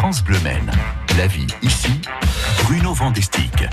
France Bleu Maine. La vie ici, Bruno Vandestick.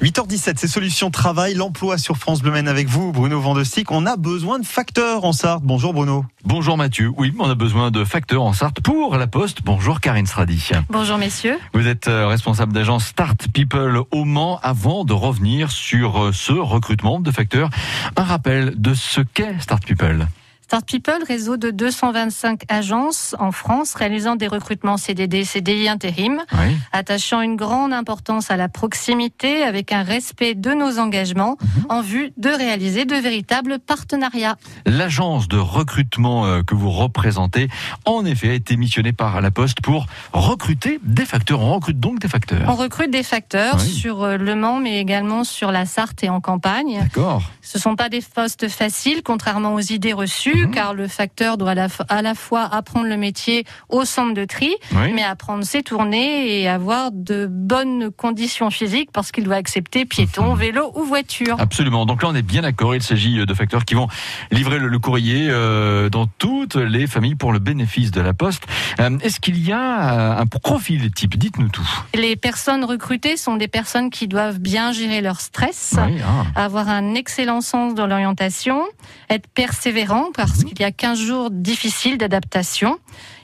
8h17, c'est Solutions Travail, l'emploi sur France Bleu Maine avec vous, Bruno Vandestick. On a besoin de facteurs en Sarthe. Bonjour Bruno. Bonjour Mathieu. Oui, on a besoin de facteurs en Sarthe pour la Poste. Bonjour Karine Stradi. Bonjour messieurs. Vous êtes euh, responsable d'agence Start People au Mans. Avant de revenir sur euh, ce recrutement de facteurs, un rappel de ce qu'est Start People. Start People, réseau de 225 agences en France réalisant des recrutements CDD, CDI intérim, Oui. attachant une grande importance à la proximité avec un respect de nos engagements en vue de réaliser de véritables partenariats. L'agence de recrutement euh, que vous représentez, en effet, a été missionnée par la Poste pour recruter des facteurs. On recrute donc des On facteurs. recrute des facteurs Oui. sur euh, Le Mans, mais également sur la Sarthe et en campagne. D'accord. Ce sont pas des postes faciles, contrairement aux idées reçues, Mhm. car le facteur doit à la, f- à la fois apprendre le métier au centre de tri, Oui. mais apprendre ses tournées et avoir de bonnes conditions physiques parce qu'il doit accepter piéton, Mhm. vélo ou voiture. Absolument. Donc là, on est bien d'accord. Il s'agit de facteurs qui vont livrer le, le courrier euh, dans toutes les familles pour le bénéfice de la Poste. Euh, Est-ce qu'il y a euh, un profil type? Dites-nous tout. Les personnes recrutées sont des personnes qui doivent bien gérer leur stress. Oui, ah. avoir un excellent sens dans l'orientation, être persévérant parce Mhm. qu'il y a 15 jours difficiles d'adaptation.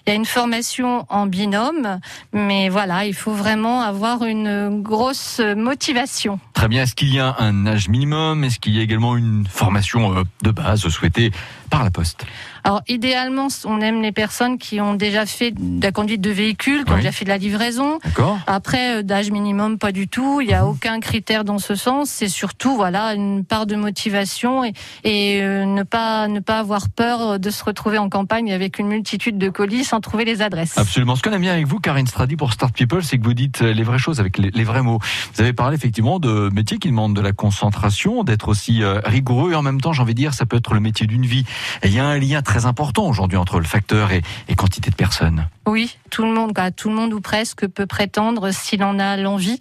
Il y a une formation en binôme, mais voilà, il faut vraiment avoir une grosse motivation. Très bien. Est-ce qu'il y a un âge minimum? Est-ce qu'il y a également une formation euh, de base souhaitée par la Poste? Alors idéalement, on aime les personnes qui ont déjà fait de la conduite de véhicule, qui ont déjà fait de la livraison. D'accord Après, euh, d'âge minimum, pas du tout. Il n'y a aucun critère dans ce sens. C'est surtout, voilà, une part de motivation et, et euh, ne pas ne pas avoir peur de se retrouver en campagne avec une multitude de colis trouver les adresses. Absolument. Ce qu'on aime bien avec vous, Karine Stradi, pour Start People, c'est que vous dites euh, les vraies choses avec les, vrais mots. Vous avez parlé effectivement de métiers qui demandent de la concentration, d'être aussi euh, rigoureux et en même temps, j'ai envie de dire, ça peut être le métier d'une vie. Il y a un lien très important aujourd'hui entre le facteur et quantité de personnes. Oui, tout le monde, quoi, tout le monde ou presque peut prétendre, s'il en a l'envie,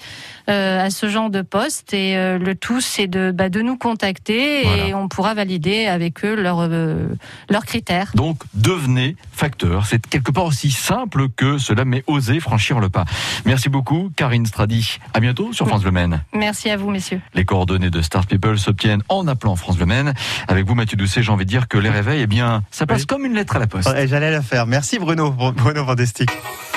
euh, à ce genre de poste. Et euh, le tout, c'est de bah, de nous contacter et Voilà. on pourra valider avec eux leurs euh, leurs critères. Donc, devenez facteur. C'est quelque part aussi simple que cela, mais osez franchir le pas. Merci beaucoup, Karine Stradi. À bientôt sur France Le Maine. Merci à vous, messieurs. Les coordonnées de Start People s'obtiennent en appelant France Le Maine. Avec vous, Mathieu Doucet, j'ai envie de dire que les réveils, eh bien, ça passe Oui. comme une lettre à la poste. Ouais, J'allais la faire. Merci Bruno, Bruno Vandestick.